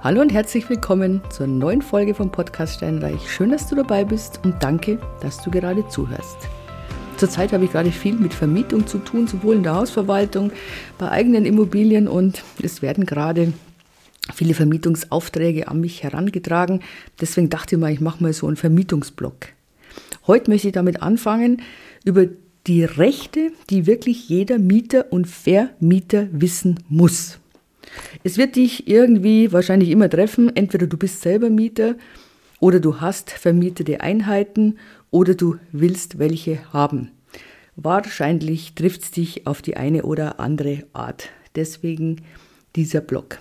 Hallo und herzlich willkommen zur neuen Folge vom Podcast Steinreich. Schön, dass du dabei bist und danke, dass du gerade zuhörst. Zurzeit habe ich gerade viel mit Vermietung zu tun, sowohl in der Hausverwaltung, bei eigenen Immobilien und es werden gerade viele Vermietungsaufträge an mich herangetragen. Deswegen dachte ich mal, ich mache mal so einen Vermietungsblock. Heute möchte ich damit anfangen, über die Rechte, die wirklich jeder Mieter und Vermieter wissen muss. Es wird dich irgendwie wahrscheinlich immer treffen. Entweder du bist selber Mieter oder du hast vermietete Einheiten oder du willst welche haben. Wahrscheinlich trifft es dich auf die eine oder andere Art. Deswegen dieser Blog.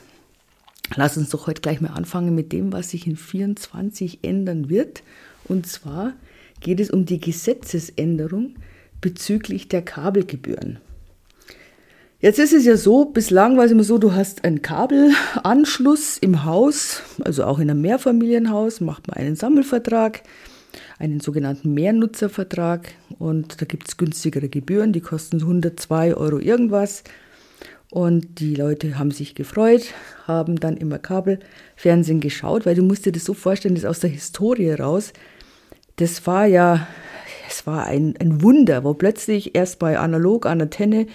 Lass uns doch heute gleich mal anfangen mit dem, was sich in 24 ändern wird. Und zwar geht es um die Gesetzesänderung bezüglich der Kabelgebühren. Jetzt ist es ja so, bislang war es immer so, du hast einen Kabelanschluss im Haus, also auch in einem Mehrfamilienhaus, macht man einen Sammelvertrag, einen sogenannten Mehrnutzervertrag und da gibt es günstigere Gebühren, die kosten 102 Euro irgendwas. Und die Leute haben sich gefreut, haben dann immer Kabelfernsehen geschaut, weil du musst dir das so vorstellen, das ist aus der Historie raus. Das war ja, es war ein, ein Wunder, wo plötzlich erst bei analog an Antenne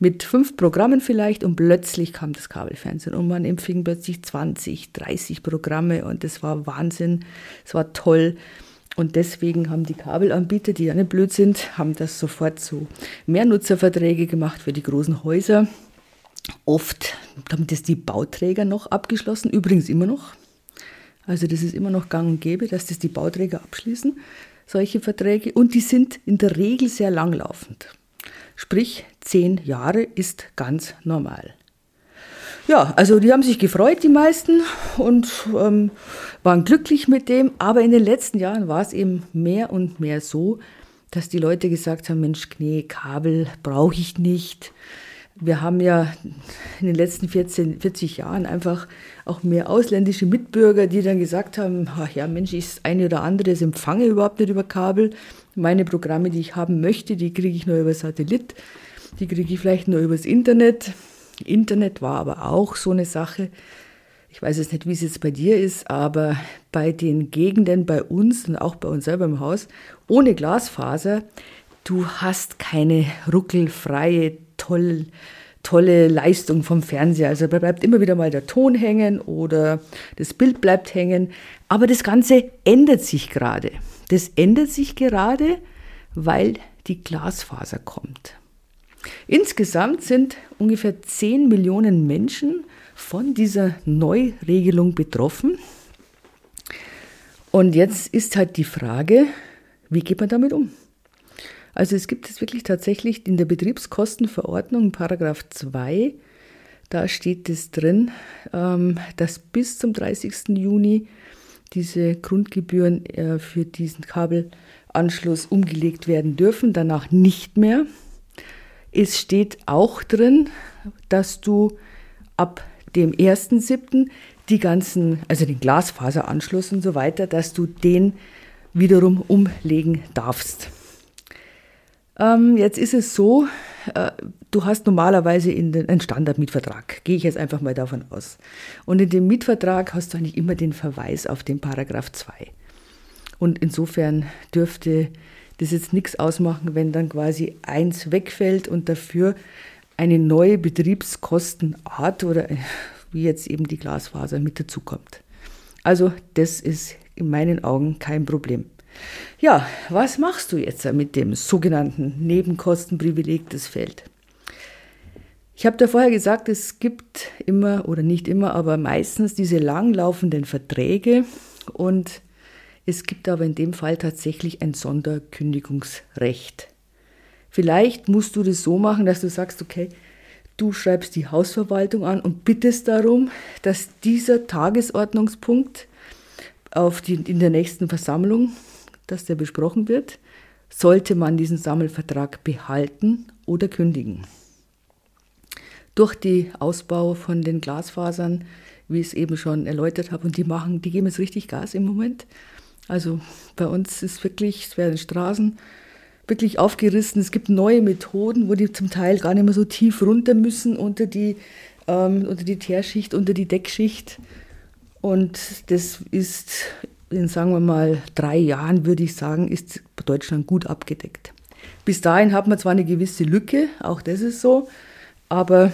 mit fünf Programmen vielleicht und plötzlich kam das Kabelfernsehen und man empfing plötzlich 20, 30 Programme und das war Wahnsinn, es war toll. Und deswegen haben die Kabelanbieter, die ja nicht blöd sind, haben das sofort so Mehrnutzerverträge gemacht für die großen Häuser. Oft haben das die Bauträger noch abgeschlossen, übrigens immer noch. Also das ist immer noch gang und gäbe, dass das die Bauträger abschließen, solche Verträge. Und die sind in der Regel sehr langlaufend. Sprich, zehn Jahre ist ganz normal. Ja, also die haben sich gefreut, die meisten, und ähm, waren glücklich mit dem. Aber in den letzten Jahren war es eben mehr und mehr so, dass die Leute gesagt haben, Mensch, nee, Kabel brauche ich nicht. Wir haben ja in den letzten 14, 40 Jahren einfach auch mehr ausländische Mitbürger, die dann gesagt haben, ach ja, Mensch, ich das eine oder andere das empfange überhaupt nicht über Kabel. Meine Programme, die ich haben möchte, die kriege ich nur über Satellit, die kriege ich vielleicht nur übers Internet. Internet war aber auch so eine Sache. Ich weiß jetzt nicht, wie es jetzt bei dir ist, aber bei den Gegenden bei uns und auch bei uns selber im Haus, ohne Glasfaser, du hast keine ruckelfreie, tolle, tolle Leistung vom Fernseher. Also da bleibt immer wieder mal der Ton hängen oder das Bild bleibt hängen. Aber das Ganze ändert sich gerade. Das ändert sich gerade, weil die Glasfaser kommt. Insgesamt sind ungefähr 10 Millionen Menschen von dieser Neuregelung betroffen. Und jetzt ist halt die Frage, wie geht man damit um? Also es gibt es wirklich tatsächlich in der Betriebskostenverordnung, Paragraph 2, da steht es drin, ähm, dass bis zum 30. Juni diese Grundgebühren äh, für diesen Kabelanschluss umgelegt werden dürfen, danach nicht mehr. Es steht auch drin, dass du ab dem 1.7. die ganzen, also den Glasfaseranschluss und so weiter, dass du den wiederum umlegen darfst. Ähm, jetzt ist es so, äh, du hast normalerweise in den, einen Standardmietvertrag, gehe ich jetzt einfach mal davon aus. Und in dem Mietvertrag hast du eigentlich immer den Verweis auf den Paragraph 2. Und insofern dürfte das jetzt nichts ausmachen, wenn dann quasi eins wegfällt und dafür eine neue Betriebskostenart oder äh, wie jetzt eben die Glasfaser mit dazukommt. Also das ist in meinen Augen kein Problem. Ja, was machst du jetzt mit dem sogenannten Nebenkostenprivileg, das fällt? Ich habe da vorher gesagt, es gibt immer oder nicht immer, aber meistens diese langlaufenden Verträge und es gibt aber in dem Fall tatsächlich ein Sonderkündigungsrecht. Vielleicht musst du das so machen, dass du sagst, okay, du schreibst die Hausverwaltung an und bittest darum, dass dieser Tagesordnungspunkt auf die, in der nächsten Versammlung dass der besprochen wird, sollte man diesen Sammelvertrag behalten oder kündigen. Durch die Ausbau von den Glasfasern, wie ich es eben schon erläutert habe, und die machen, die geben jetzt richtig Gas im Moment. Also bei uns ist wirklich, es werden Straßen wirklich aufgerissen. Es gibt neue Methoden, wo die zum Teil gar nicht mehr so tief runter müssen unter die, ähm, unter die Teerschicht, unter die Deckschicht. Und das ist in, sagen wir mal, drei Jahren, würde ich sagen, ist Deutschland gut abgedeckt. Bis dahin hat man zwar eine gewisse Lücke, auch das ist so, aber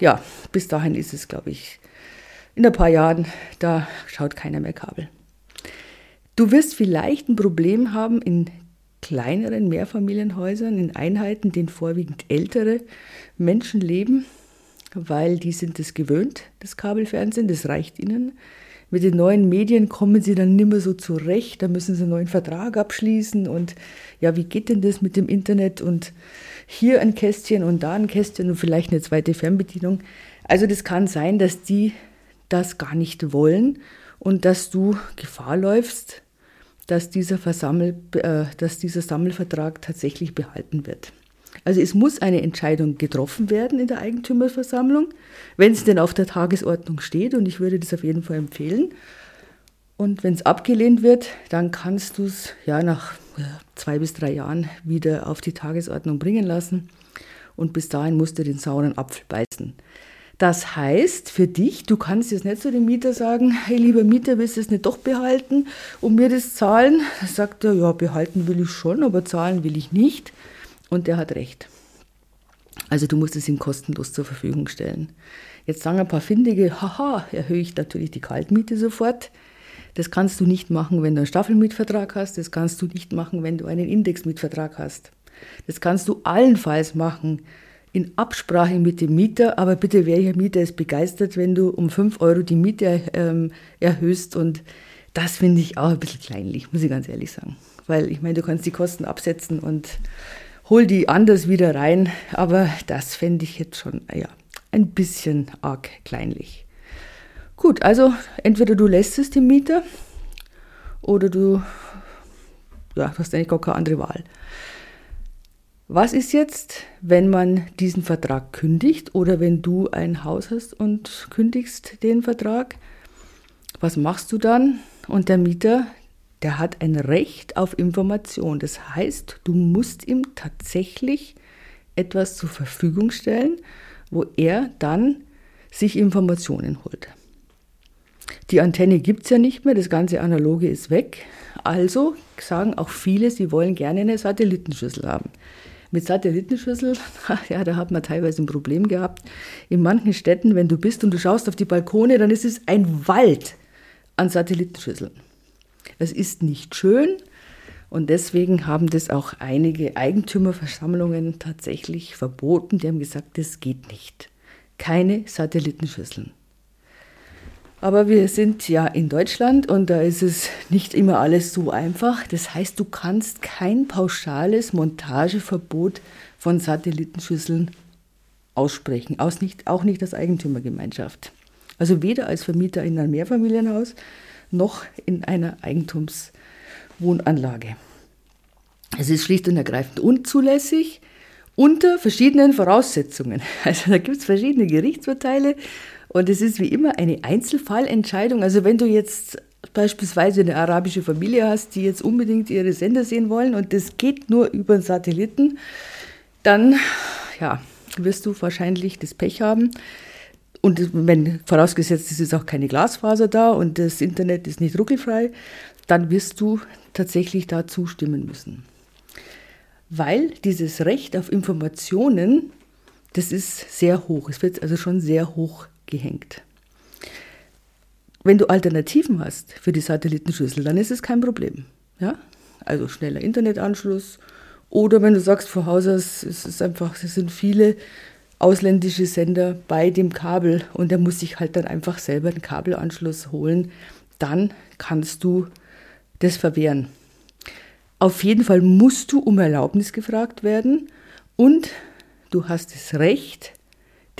ja, bis dahin ist es, glaube ich, in ein paar Jahren, da schaut keiner mehr Kabel. Du wirst vielleicht ein Problem haben in kleineren Mehrfamilienhäusern, in Einheiten, denen vorwiegend ältere Menschen leben, weil die sind es gewöhnt, das Kabelfernsehen, das reicht ihnen. Mit den neuen Medien kommen sie dann nicht mehr so zurecht, da müssen sie einen neuen Vertrag abschließen und ja, wie geht denn das mit dem Internet und hier ein Kästchen und da ein Kästchen und vielleicht eine zweite Fernbedienung. Also das kann sein, dass die das gar nicht wollen und dass du Gefahr läufst, dass dieser, Versammel, äh, dass dieser Sammelvertrag tatsächlich behalten wird. Also es muss eine Entscheidung getroffen werden in der Eigentümerversammlung, wenn es denn auf der Tagesordnung steht und ich würde das auf jeden Fall empfehlen. Und wenn es abgelehnt wird, dann kannst du es ja nach zwei bis drei Jahren wieder auf die Tagesordnung bringen lassen und bis dahin musst du den sauren Apfel beißen. Das heißt für dich, du kannst jetzt nicht zu dem Mieter sagen, hey lieber Mieter, willst du es nicht doch behalten und mir das zahlen? Sagt er, ja, behalten will ich schon, aber zahlen will ich nicht. Und der hat recht. Also du musst es ihm kostenlos zur Verfügung stellen. Jetzt sagen ein paar Findige, haha, erhöhe ich natürlich die Kaltmiete sofort. Das kannst du nicht machen, wenn du einen Staffelmietvertrag hast. Das kannst du nicht machen, wenn du einen Indexmietvertrag hast. Das kannst du allenfalls machen in Absprache mit dem Mieter. Aber bitte, welcher Mieter ist begeistert, wenn du um 5 Euro die Miete ähm, erhöhst? Und das finde ich auch ein bisschen kleinlich, muss ich ganz ehrlich sagen. Weil ich meine, du kannst die Kosten absetzen und hol die anders wieder rein. Aber das fände ich jetzt schon ja, ein bisschen arg kleinlich. Gut, also entweder du lässt es dem Mieter oder du ja, hast eigentlich gar keine andere Wahl. Was ist jetzt, wenn man diesen Vertrag kündigt oder wenn du ein Haus hast und kündigst den Vertrag? Was machst du dann? Und der Mieter, der hat ein Recht auf Information. Das heißt, du musst ihm tatsächlich etwas zur Verfügung stellen, wo er dann sich Informationen holt. Die Antenne gibt es ja nicht mehr, das ganze Analoge ist weg. Also sagen auch viele, sie wollen gerne eine Satellitenschüssel haben. Mit Satellitenschüssel, ja, da hat man teilweise ein Problem gehabt. In manchen Städten, wenn du bist und du schaust auf die Balkone, dann ist es ein Wald an Satellitenschüsseln. Es ist nicht schön und deswegen haben das auch einige Eigentümerversammlungen tatsächlich verboten. Die haben gesagt, das geht nicht. Keine Satellitenschüsseln. Aber wir sind ja in Deutschland und da ist es nicht immer alles so einfach. Das heißt, du kannst kein pauschales Montageverbot von Satellitenschüsseln aussprechen, auch nicht, auch nicht als Eigentümergemeinschaft. Also weder als Vermieter in einem Mehrfamilienhaus noch in einer Eigentumswohnanlage. Es ist schlicht und ergreifend unzulässig unter verschiedenen Voraussetzungen. Also da gibt es verschiedene Gerichtsurteile und es ist wie immer eine Einzelfallentscheidung. Also wenn du jetzt beispielsweise eine arabische Familie hast, die jetzt unbedingt ihre Sender sehen wollen und das geht nur über einen Satelliten, dann ja, wirst du wahrscheinlich das Pech haben. Und wenn vorausgesetzt, es ist auch keine Glasfaser da und das Internet ist nicht ruckelfrei, dann wirst du tatsächlich da zustimmen müssen. Weil dieses Recht auf Informationen, das ist sehr hoch. Es wird also schon sehr hoch gehängt. Wenn du Alternativen hast für die Satellitenschüssel, dann ist es kein Problem. Ja? Also schneller Internetanschluss oder wenn du sagst, von Haus aus, es einfach, es sind viele ausländische Sender bei dem Kabel und der muss sich halt dann einfach selber einen Kabelanschluss holen, dann kannst du das verwehren. Auf jeden Fall musst du um Erlaubnis gefragt werden und du hast das Recht,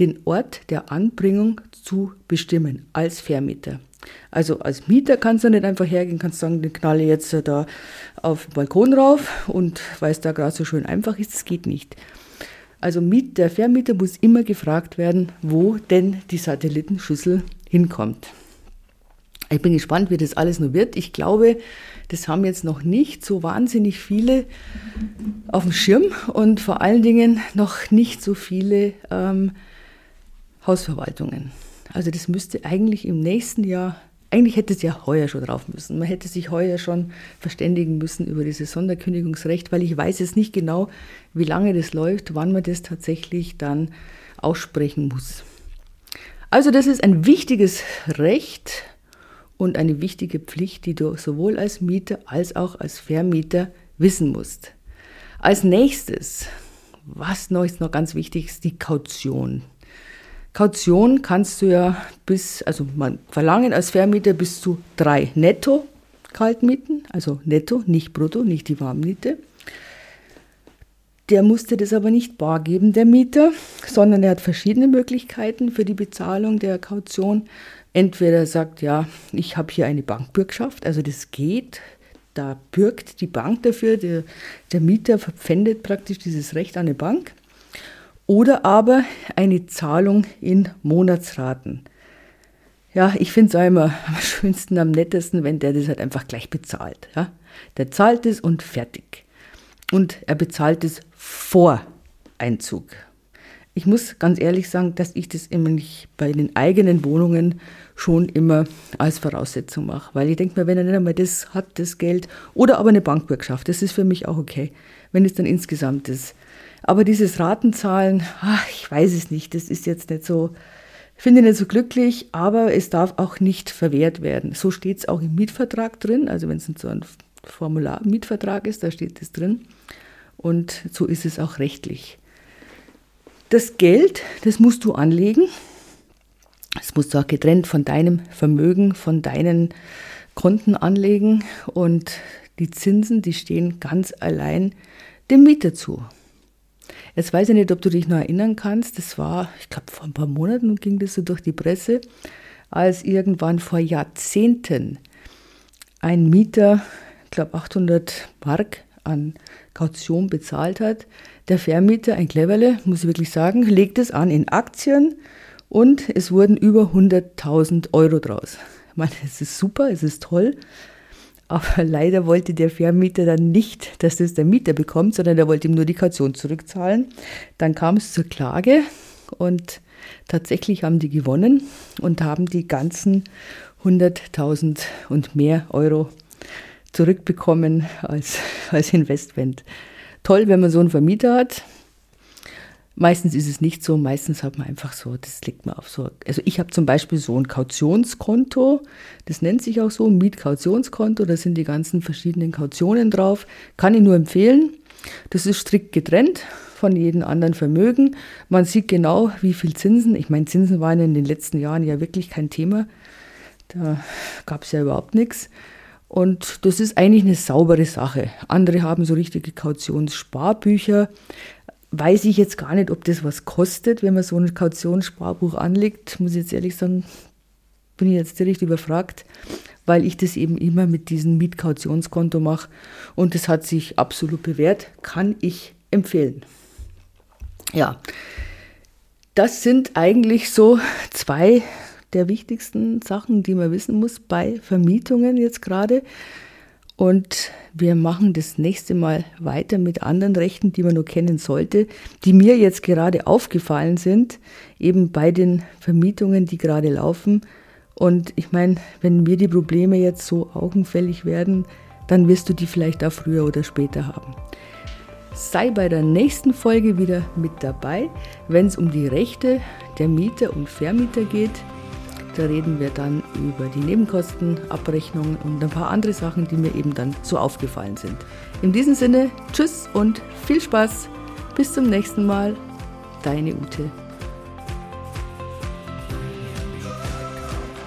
den Ort der Anbringung zu bestimmen als Vermieter. Also als Mieter kannst du nicht einfach hergehen, kannst sagen, den knalle jetzt da auf den Balkon rauf und weil es da gerade so schön einfach ist, das geht nicht. Also der Vermieter muss immer gefragt werden, wo denn die Satellitenschüssel hinkommt. Ich bin gespannt, wie das alles nur wird. Ich glaube, das haben jetzt noch nicht so wahnsinnig viele auf dem Schirm und vor allen Dingen noch nicht so viele ähm, Hausverwaltungen. Also das müsste eigentlich im nächsten Jahr eigentlich hätte es ja heuer schon drauf müssen. Man hätte sich heuer schon verständigen müssen über dieses Sonderkündigungsrecht, weil ich weiß jetzt nicht genau, wie lange das läuft, wann man das tatsächlich dann aussprechen muss. Also das ist ein wichtiges Recht und eine wichtige Pflicht, die du sowohl als Mieter als auch als Vermieter wissen musst. Als nächstes, was noch ist noch ganz wichtig, ist die Kaution. Kaution kannst du ja bis, also man verlangen als Vermieter bis zu drei netto Kaltmieten, also netto, nicht brutto, nicht die Warmmiete. Der musste das aber nicht bar geben, der Mieter, sondern er hat verschiedene Möglichkeiten für die Bezahlung der Kaution. Entweder er sagt, ja, ich habe hier eine Bankbürgschaft, also das geht, da bürgt die Bank dafür, der, der Mieter verpfändet praktisch dieses Recht an eine Bank oder aber eine Zahlung in Monatsraten. Ja, ich finde es immer am schönsten, am nettesten, wenn der das halt einfach gleich bezahlt. Ja? Der zahlt es und fertig. Und er bezahlt es vor Einzug. Ich muss ganz ehrlich sagen, dass ich das immer nicht bei den eigenen Wohnungen schon immer als Voraussetzung mache. Weil ich denke mir, wenn er nicht einmal das hat, das Geld, oder aber eine Bankbürgschaft, das ist für mich auch okay, wenn es dann insgesamt ist. Aber dieses Ratenzahlen, ach, ich weiß es nicht, das ist jetzt nicht so, finde ich nicht so glücklich, aber es darf auch nicht verwehrt werden. So steht es auch im Mietvertrag drin, also wenn es so ein Formular Mietvertrag ist, da steht es drin. Und so ist es auch rechtlich. Das Geld, das musst du anlegen. Das musst du auch getrennt von deinem Vermögen, von deinen Konten anlegen. Und die Zinsen, die stehen ganz allein dem Mieter zu. Jetzt weiß ich nicht, ob du dich noch erinnern kannst. Das war, ich glaube, vor ein paar Monaten ging das so durch die Presse, als irgendwann vor Jahrzehnten ein Mieter, ich glaube 800 Mark an Kaution bezahlt hat. Der Vermieter, ein Cleverle, muss ich wirklich sagen, legt es an in Aktien und es wurden über 100.000 Euro draus. Ich meine, es ist super, es ist toll, aber leider wollte der Vermieter dann nicht, dass das der Mieter bekommt, sondern er wollte ihm nur die Kaution zurückzahlen. Dann kam es zur Klage und tatsächlich haben die gewonnen und haben die ganzen 100.000 und mehr Euro zurückbekommen als, als Investment. Toll, wenn man so einen Vermieter hat, Meistens ist es nicht so, meistens hat man einfach so, das liegt mir auf so. Also ich habe zum Beispiel so ein Kautionskonto, das nennt sich auch so, Mietkautionskonto, da sind die ganzen verschiedenen Kautionen drauf. Kann ich nur empfehlen. Das ist strikt getrennt von jedem anderen Vermögen. Man sieht genau, wie viel Zinsen. Ich meine, Zinsen waren in den letzten Jahren ja wirklich kein Thema. Da gab es ja überhaupt nichts. Und das ist eigentlich eine saubere Sache. Andere haben so richtige Kautionssparbücher weiß ich jetzt gar nicht, ob das was kostet, wenn man so ein Kautionssparbuch anlegt. Muss ich jetzt ehrlich sagen, bin ich jetzt direkt überfragt, weil ich das eben immer mit diesem Mietkautionskonto mache und das hat sich absolut bewährt, kann ich empfehlen. Ja, das sind eigentlich so zwei der wichtigsten Sachen, die man wissen muss bei Vermietungen jetzt gerade. Und wir machen das nächste Mal weiter mit anderen Rechten, die man nur kennen sollte, die mir jetzt gerade aufgefallen sind, eben bei den Vermietungen, die gerade laufen. Und ich meine, wenn mir die Probleme jetzt so augenfällig werden, dann wirst du die vielleicht auch früher oder später haben. Sei bei der nächsten Folge wieder mit dabei, wenn es um die Rechte der Mieter und Vermieter geht. Da reden wir dann über die Nebenkostenabrechnung und ein paar andere Sachen, die mir eben dann so aufgefallen sind. In diesem Sinne, tschüss und viel Spaß. Bis zum nächsten Mal. Deine Ute.